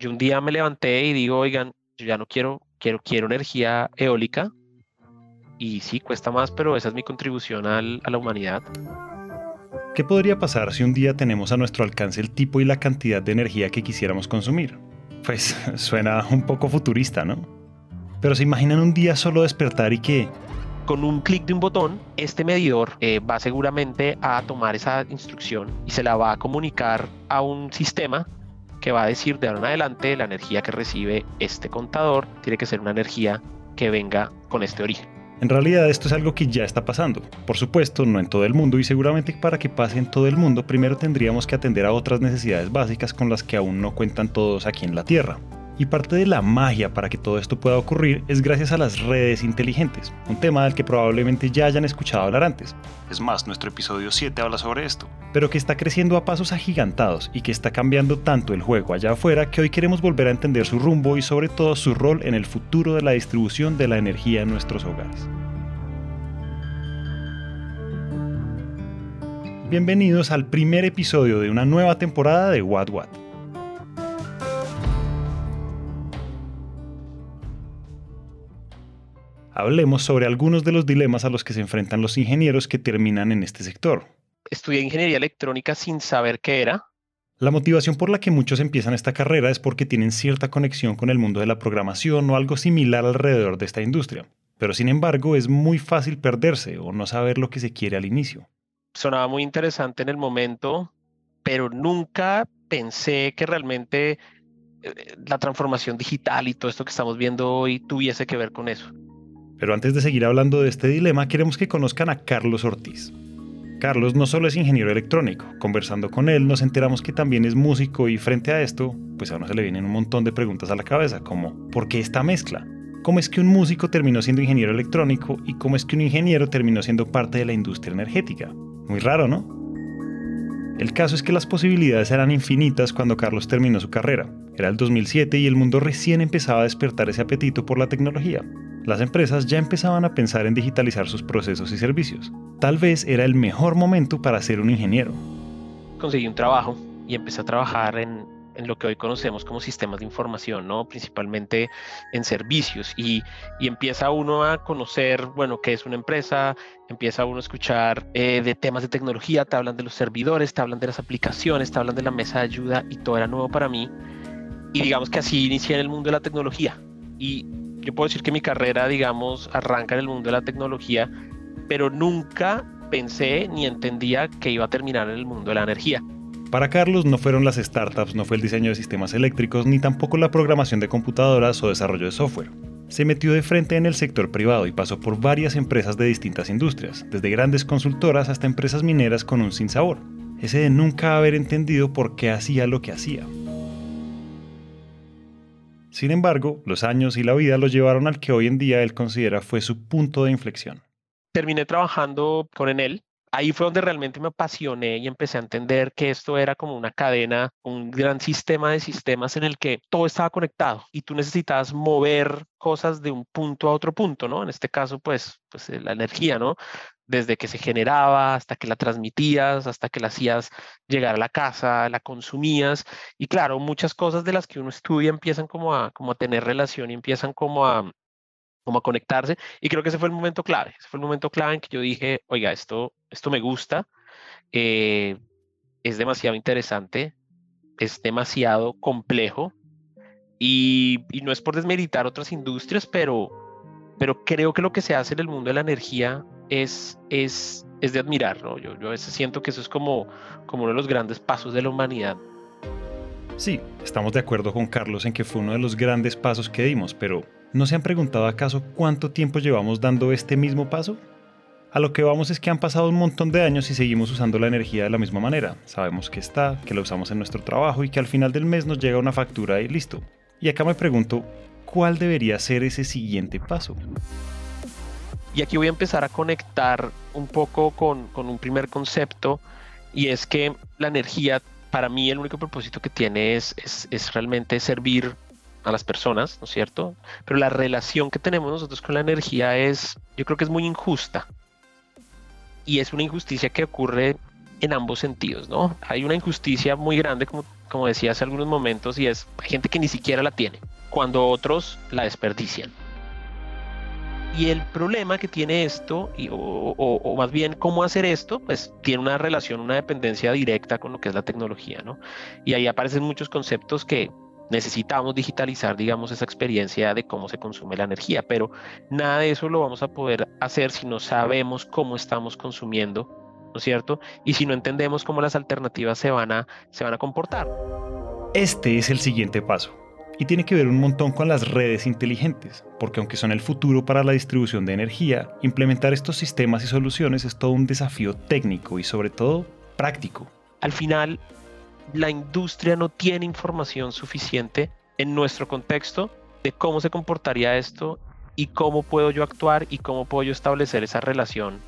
Yo un día me levanté y digo, oigan, yo ya no quiero, quiero, quiero energía eólica. Y sí, cuesta más, pero esa es mi contribución a la humanidad. ¿Qué podría pasar si un día tenemos a nuestro alcance el tipo y la cantidad de energía que quisiéramos consumir? Pues suena un poco futurista, ¿no? Pero se imaginan un día solo despertar y que... Con un clic de un botón, este medidor eh, va seguramente a tomar esa instrucción y se la va a comunicar a un sistema que va a decir de ahora en adelante la energía que recibe este contador tiene que ser una energía que venga con este origen. En realidad esto es algo que ya está pasando. Por supuesto, no en todo el mundo y seguramente para que pase en todo el mundo primero tendríamos que atender a otras necesidades básicas con las que aún no cuentan todos aquí en la Tierra. Y parte de la magia para que todo esto pueda ocurrir es gracias a las redes inteligentes, un tema del que probablemente ya hayan escuchado hablar antes. Es más, nuestro episodio 7 habla sobre esto. Pero que está creciendo a pasos agigantados y que está cambiando tanto el juego allá afuera que hoy queremos volver a entender su rumbo y sobre todo su rol en el futuro de la distribución de la energía en nuestros hogares. Bienvenidos al primer episodio de una nueva temporada de What What. Hablemos sobre algunos de los dilemas a los que se enfrentan los ingenieros que terminan en este sector. Estudié ingeniería electrónica sin saber qué era. La motivación por la que muchos empiezan esta carrera es porque tienen cierta conexión con el mundo de la programación o algo similar alrededor de esta industria. Pero sin embargo es muy fácil perderse o no saber lo que se quiere al inicio. Sonaba muy interesante en el momento, pero nunca pensé que realmente eh, la transformación digital y todo esto que estamos viendo hoy tuviese que ver con eso. Pero antes de seguir hablando de este dilema, queremos que conozcan a Carlos Ortiz. Carlos no solo es ingeniero electrónico, conversando con él nos enteramos que también es músico y frente a esto, pues a uno se le vienen un montón de preguntas a la cabeza, como ¿por qué esta mezcla? ¿Cómo es que un músico terminó siendo ingeniero electrónico y cómo es que un ingeniero terminó siendo parte de la industria energética? Muy raro, ¿no? El caso es que las posibilidades eran infinitas cuando Carlos terminó su carrera. Era el 2007 y el mundo recién empezaba a despertar ese apetito por la tecnología las empresas ya empezaban a pensar en digitalizar sus procesos y servicios. Tal vez era el mejor momento para ser un ingeniero. Conseguí un trabajo y empecé a trabajar en, lo que hoy conocemos como sistemas de información, ¿no? principalmente en servicios. Y, empieza uno a conocer, bueno, qué es una empresa, empieza uno a escuchar eh, de temas de tecnología, te hablan de los servidores, te hablan de las aplicaciones, te hablan de la mesa de ayuda y todo era nuevo para mí. Y digamos que así inicié en el mundo de la tecnología. Y yo puedo decir que mi carrera, digamos, arranca en el mundo de la tecnología, pero nunca pensé ni entendía que iba a terminar en el mundo de la energía. Para Carlos no fueron las startups, no fue el diseño de sistemas eléctricos, ni tampoco la programación de computadoras o desarrollo de software. Se metió de frente en el sector privado y pasó por varias empresas de distintas industrias, desde grandes consultoras hasta empresas mineras con un sinsabor. Ese de nunca haber entendido por qué hacía lo que hacía. Sin embargo, los años y la vida lo llevaron al que hoy en día él considera fue su punto de inflexión. Terminé trabajando con Enel. Ahí fue donde realmente me apasioné y empecé a entender que esto era como una cadena, un gran sistema de sistemas en el que todo estaba conectado y tú necesitabas mover cosas de un punto a otro punto, ¿no? En este caso, pues, pues la energía, ¿no? Desde que se generaba hasta que la transmitías, hasta que la hacías llegar a la casa, la consumías. Y claro, muchas cosas de las que uno estudia empiezan como a, como a tener relación y empiezan como a, como a conectarse. Y creo que ese fue el momento clave. Ese fue el momento clave en que yo dije, oiga, esto, esto me gusta, eh, es demasiado interesante, es demasiado complejo. Y, y no es por desmeritar otras industrias, pero, pero creo que lo que se hace en el mundo de la energía es, es, es de admirar. ¿no? Yo, yo a veces siento que eso es como, como uno de los grandes pasos de la humanidad. Sí, estamos de acuerdo con Carlos en que fue uno de los grandes pasos que dimos, pero ¿no se han preguntado acaso cuánto tiempo llevamos dando este mismo paso? A lo que vamos es que han pasado un montón de años y seguimos usando la energía de la misma manera. Sabemos que está, que la usamos en nuestro trabajo y que al final del mes nos llega una factura y listo. Y acá me pregunto, ¿cuál debería ser ese siguiente paso? Y aquí voy a empezar a conectar un poco con, un primer concepto y es que la energía, para mí el único propósito que tiene es, es, realmente servir a las personas, ¿no es cierto? Pero la relación que tenemos nosotros con la energía es, yo creo que es muy injusta. Y es una injusticia que ocurre en ambos sentidos, ¿no? Hay una injusticia muy grande, como, como decía hace algunos momentos, y es gente que ni siquiera la tiene, cuando otros la desperdician. Y el problema que tiene esto, y, o, más bien cómo hacer esto, pues tiene una relación, una dependencia directa con lo que es la tecnología, ¿no? Y ahí aparecen muchos conceptos que necesitamos digitalizar, digamos, esa experiencia de cómo se consume la energía, pero nada de eso lo vamos a poder hacer si no sabemos cómo estamos consumiendo, ¿no es cierto? Y si no entendemos cómo las alternativas se van a, se van a comportar. Este es el siguiente paso y tiene que ver un montón con las redes inteligentes, porque aunque son el futuro para la distribución de energía, implementar estos sistemas y soluciones es todo un desafío técnico y sobre todo práctico. Al final, la industria no tiene información suficiente en nuestro contexto de cómo se comportaría esto y cómo puedo yo actuar y cómo puedo yo establecer esa relación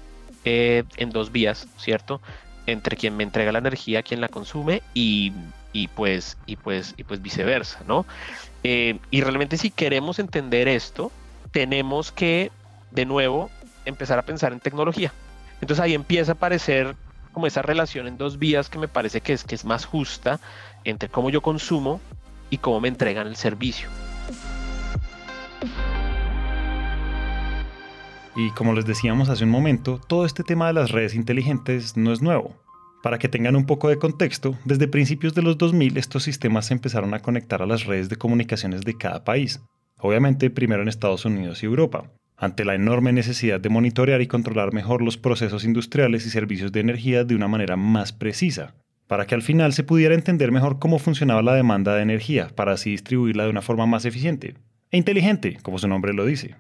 eh, en dos vías, ¿cierto? Entre quien me entrega la energía, quien la consume y y pues, y pues, y pues viceversa, ¿no? Eh, y realmente si queremos entender esto, tenemos que, de nuevo, empezar a pensar en tecnología. Entonces ahí empieza a aparecer como esa relación en dos vías que me parece que es, que es más justa entre cómo yo consumo y cómo me entregan el servicio. Y como les decíamos hace un momento, todo este tema de las redes inteligentes no es nuevo. Para que tengan un poco de contexto, desde principios de los 2000 estos sistemas se empezaron a conectar a las redes de comunicaciones de cada país, obviamente primero en Estados Unidos y Europa, ante la enorme necesidad de monitorear y controlar mejor los procesos industriales y servicios de energía de una manera más precisa, para que al final se pudiera entender mejor cómo funcionaba la demanda de energía, para así distribuirla de una forma más eficiente e inteligente, como su nombre lo dice.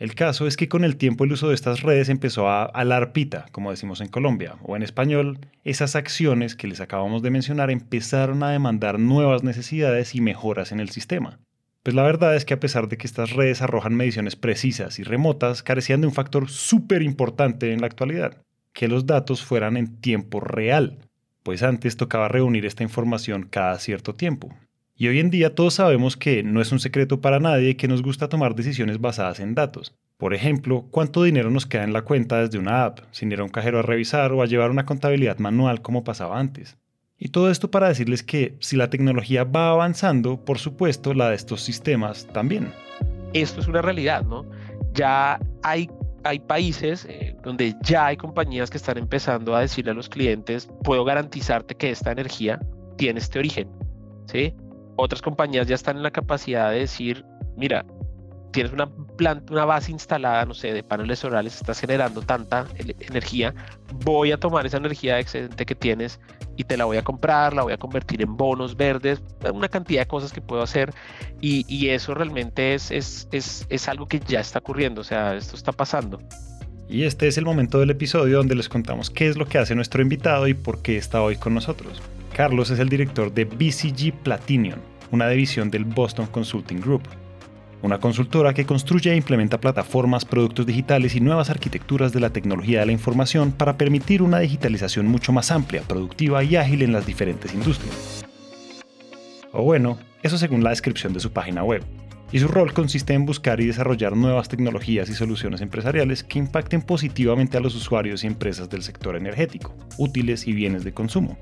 El caso es que con el tiempo el uso de estas redes empezó a alarpita, como decimos en Colombia, o en español, esas acciones que les acabamos de mencionar empezaron a demandar nuevas necesidades y mejoras en el sistema. Pues la verdad es que a pesar de que estas redes arrojan mediciones precisas y remotas, carecían de un factor súper importante en la actualidad, que los datos fueran en tiempo real, pues antes tocaba reunir esta información cada cierto tiempo, y hoy en día todos sabemos que no es un secreto para nadie que nos gusta tomar decisiones basadas en datos. Por ejemplo, cuánto dinero nos queda en la cuenta desde una app, sin ir a un cajero a revisar o a llevar una contabilidad manual como pasaba antes. Y todo esto para decirles que si la tecnología va avanzando, por supuesto, la de estos sistemas también. Esto es una realidad, ¿no? Ya hay, hay países eh, donde ya hay compañías que están empezando a decirle a los clientes, puedo garantizarte que esta energía tiene este origen, ¿sí? Otras compañías ya están en la capacidad de decir, mira, tienes una planta, una base instalada, no sé, de paneles solares, estás generando tanta energía, voy a tomar esa energía excedente que tienes y te la voy a comprar, la voy a convertir en bonos verdes, una cantidad de cosas que puedo hacer y, y eso realmente es, es, es, es algo que ya está ocurriendo, o sea, esto está pasando. Y este es el momento del episodio donde les contamos qué es lo que hace nuestro invitado y por qué está hoy con nosotros. Carlos es el director de BCG Platinum, una división del Boston Consulting Group, una consultora que construye e implementa plataformas, productos digitales y nuevas arquitecturas de la tecnología de la información para permitir una digitalización mucho más amplia, productiva y ágil en las diferentes industrias. O bueno, eso según la descripción de su página web. Y su rol consiste en buscar y desarrollar nuevas tecnologías y soluciones empresariales que impacten positivamente a los usuarios y empresas del sector energético, útiles y bienes de consumo,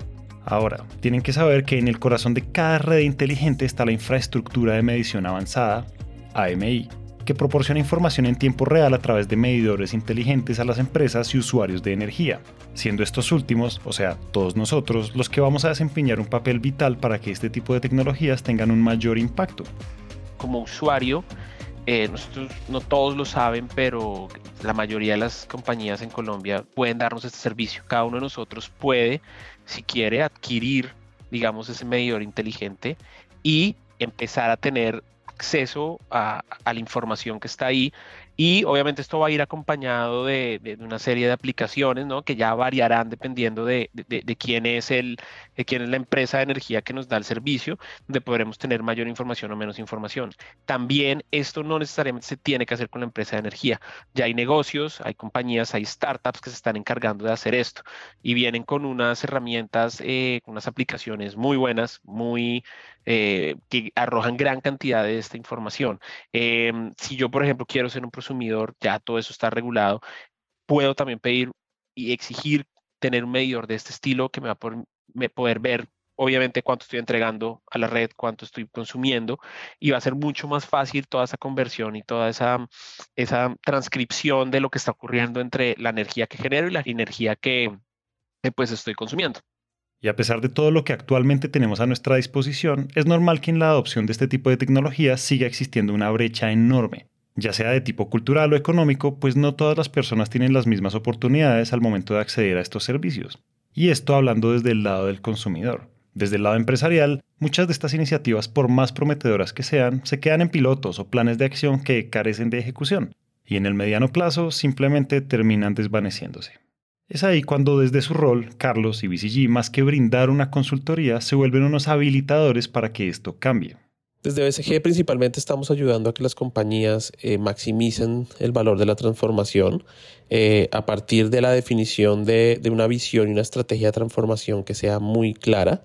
Ahora, tienen que saber que en el corazón de cada red inteligente está la infraestructura de medición avanzada, AMI, que proporciona información en tiempo real a través de medidores inteligentes a las empresas y usuarios de energía, siendo estos últimos, o sea, todos nosotros, los que vamos a desempeñar un papel vital para que este tipo de tecnologías tengan un mayor impacto. Como usuario, eh, nosotros no todos lo saben, pero la mayoría de las compañías en Colombia pueden darnos este servicio. Cada uno de nosotros puede, si quiere, adquirir, digamos, ese medidor inteligente y empezar a tener acceso a, a, la información que está ahí y obviamente esto va a ir acompañado de, una serie de aplicaciones, ¿no? Que ya variarán dependiendo de, quién es el, de quién es la empresa de energía que nos da el servicio, donde podremos tener mayor información o menos información. También esto no necesariamente se tiene que hacer con la empresa de energía. Ya hay negocios, hay compañías, hay startups que se están encargando de hacer esto y vienen con unas herramientas, eh, unas aplicaciones muy buenas, muy eh, que arrojan gran cantidad de esta información. Em, si yo, por ejemplo, quiero ser un consumidor, ya todo eso está regulado, puedo también pedir y exigir tener un medidor de este estilo que me va a poder ver obviamente cuánto estoy entregando a la red, cuánto estoy consumiendo y va a ser mucho más fácil toda esa conversión y toda esa, transcripción de lo que está ocurriendo entre la energía que genero y la energía que, pues estoy consumiendo. Y a pesar de todo lo que actualmente tenemos a nuestra disposición, es normal que en la adopción de este tipo de tecnología siga existiendo una brecha enorme, ya sea de tipo cultural o económico, pues no todas las personas tienen las mismas oportunidades al momento de acceder a estos servicios. Y esto hablando desde el lado del consumidor. Desde el lado empresarial, muchas de estas iniciativas, por más prometedoras que sean, se quedan en pilotos o planes de acción que carecen de ejecución, y en el mediano plazo simplemente terminan desvaneciéndose. Es ahí cuando desde su rol, Carlos y BCG, más que brindar una consultoría, se vuelven unos habilitadores para que esto cambie. Desde BCG principalmente estamos ayudando a que las compañías eh, maximicen el valor de la transformación eh, a partir de la definición de, de una visión y una estrategia de transformación que sea muy clara.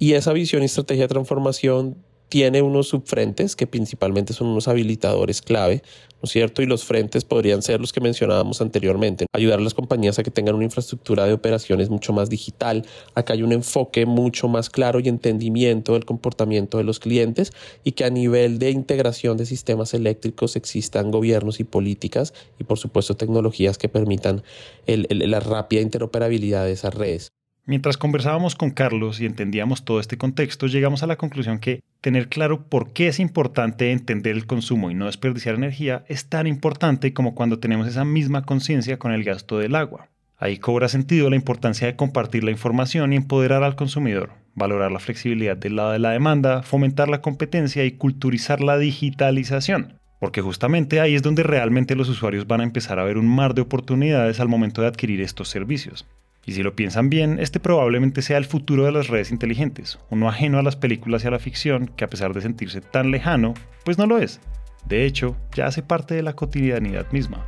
Y esa visión y estrategia de transformación tiene unos subfrentes que principalmente son unos habilitadores clave, ¿no es cierto? Y los frentes podrían ser los que mencionábamos anteriormente, ayudar a las compañías a que tengan una infraestructura de operaciones mucho más digital, a que haya un enfoque mucho más claro y entendimiento del comportamiento de los clientes y que a nivel de integración de sistemas eléctricos existan gobiernos y políticas y por supuesto tecnologías que permitan la rápida interoperabilidad de esas redes. Mientras conversábamos con Carlos y entendíamos todo este contexto, llegamos a la conclusión que tener claro por qué es importante entender el consumo y no desperdiciar energía es tan importante como cuando tenemos esa misma conciencia con el gasto del agua. Ahí cobra sentido la importancia de compartir la información y empoderar al consumidor, valorar la flexibilidad del lado de la demanda, fomentar la competencia y culturizar la digitalización. Porque justamente ahí es donde realmente los usuarios van a empezar a ver un mar de oportunidades al momento de adquirir estos servicios. Y si lo piensan bien, este probablemente sea el futuro de las redes inteligentes, uno ajeno a las películas y a la ficción que a pesar de sentirse tan lejano, pues no lo es. De hecho, ya hace parte de la cotidianidad misma.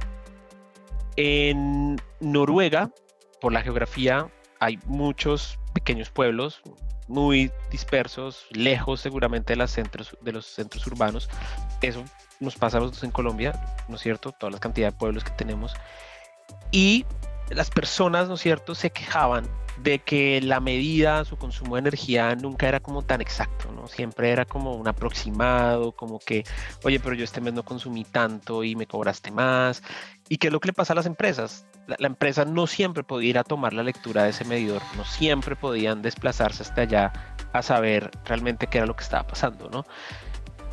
En Noruega, por la geografía, hay muchos pequeños pueblos muy dispersos, lejos seguramente de, los centros, urbanos. Eso nos pasa a nosotros en Colombia, ¿no es cierto? Toda la cantidad de pueblos que tenemos. Y las personas, ¿no es cierto?, se quejaban de que la medida, su consumo de energía nunca era como tan exacto, ¿no? Siempre era como un aproximado, como que, oye, pero yo este mes no consumí tanto y me cobraste más. ¿Y qué es lo que le pasa a las empresas? La, empresa no siempre podía ir a tomar la lectura de ese medidor, no siempre podían desplazarse hasta allá a saber realmente qué era lo que estaba pasando, ¿no?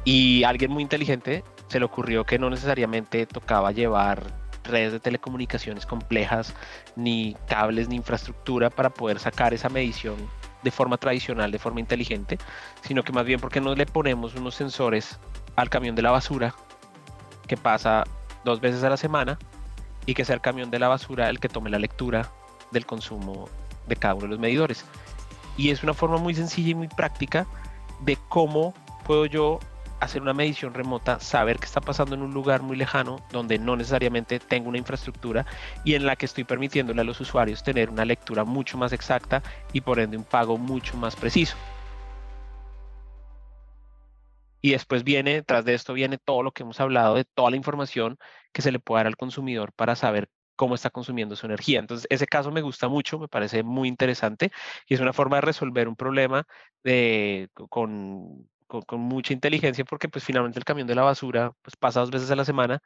Y alguien muy inteligente se le ocurrió que no necesariamente tocaba llevar redes de telecomunicaciones complejas, ni cables, ni infraestructura para poder sacar esa medición de forma tradicional, de forma inteligente, sino que más bien porque no le ponemos unos sensores al camión de la basura que pasa dos veces a la semana y que sea el camión de la basura el que tome la lectura del consumo de cada uno de los medidores. Y es una forma muy sencilla y muy práctica de cómo puedo yo hacer una medición remota, saber qué está pasando en un lugar muy lejano donde no necesariamente tengo una infraestructura y en la que estoy permitiéndole a los usuarios tener una lectura mucho más exacta y por ende un pago mucho más preciso. Y después viene, tras de esto viene todo lo que hemos hablado de toda la información que se le puede dar al consumidor para saber cómo está consumiendo su energía. Entonces, ese caso me gusta mucho, me parece muy interesante y es una forma de resolver un problema de, con, mucha inteligencia porque pues finalmente el camión de la basura pues pasa dos veces a la semana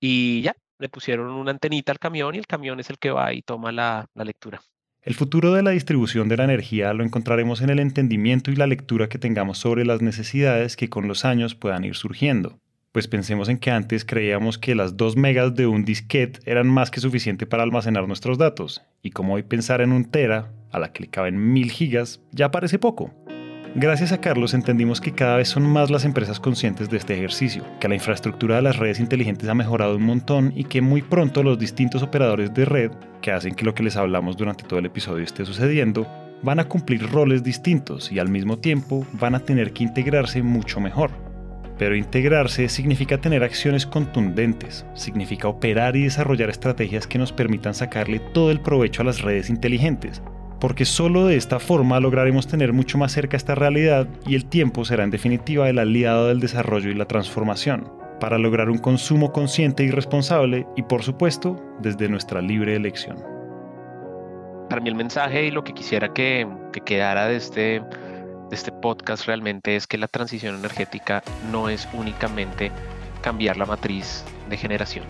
y ya, le pusieron una antenita al camión y el camión es el que va y toma la, la lectura. El futuro de la distribución de la energía lo encontraremos en el entendimiento y la lectura que tengamos sobre las necesidades que con los años puedan ir surgiendo. Pues pensemos en que antes creíamos que las 2 megas de un disquete eran más que suficiente para almacenar nuestros datos, y como hoy pensar en un tera, a la que le caben 1000 gigas, ya parece poco. Gracias a Carlos entendimos que cada vez son más las empresas conscientes de este ejercicio, que la infraestructura de las redes inteligentes ha mejorado un montón y que muy pronto los distintos operadores de red, que hacen que lo que les hablamos durante todo el episodio esté sucediendo, van a cumplir roles distintos y al mismo tiempo van a tener que integrarse mucho mejor. Pero integrarse significa tener acciones contundentes, significa operar y desarrollar estrategias que nos permitan sacarle todo el provecho a las redes inteligentes, porque solo de esta forma lograremos tener mucho más cerca esta realidad y el tiempo será en definitiva el aliado del desarrollo y la transformación, para lograr un consumo consciente y responsable y por supuesto desde nuestra libre elección. para mí el mensaje y lo que quisiera que, que quedara de este, de este podcast realmente es que la transición energética no es únicamente cambiar la matriz de generación.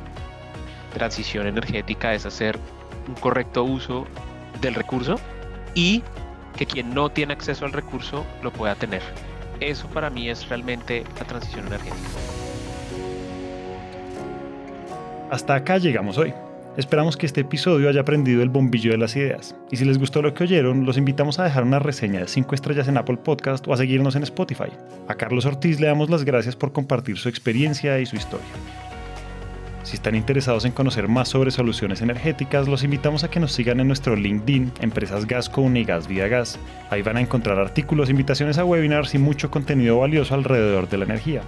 Transición energética es hacer un correcto uso del recurso y que quien no tiene acceso al recurso lo pueda tener. Eso para mí es realmente la transición energética. Hasta acá llegamos hoy. Esperamos que este episodio haya aprendido el bombillo de las ideas. Y si les gustó lo que oyeron, los invitamos a dejar una reseña de 5 estrellas en Apple Podcast o a seguirnos en Spotify. A Carlos Ortiz le damos las gracias por compartir su experiencia y su historia. Si están interesados en conocer más sobre soluciones energéticas, los invitamos a que nos sigan en nuestro LinkedIn, Empresas Gasco Unigas Vía Gas. Ahí van a encontrar artículos, invitaciones a webinars y mucho contenido valioso alrededor de la energía.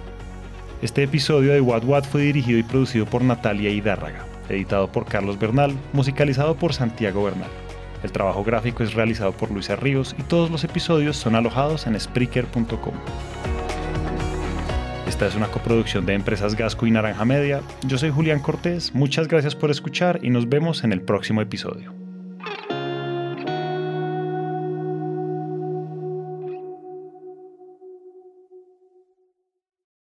Este episodio de What What fue dirigido y producido por Natalia Hidárraga editado por Carlos Bernal, musicalizado por Santiago Bernal. El trabajo gráfico es realizado por Luisa Ríos y todos los episodios son alojados en Spreaker.com. Es una coproducción de Empresas Gasco y Naranja Media. Yo soy Julián Cortés, muchas gracias por escuchar y nos vemos en el próximo episodio.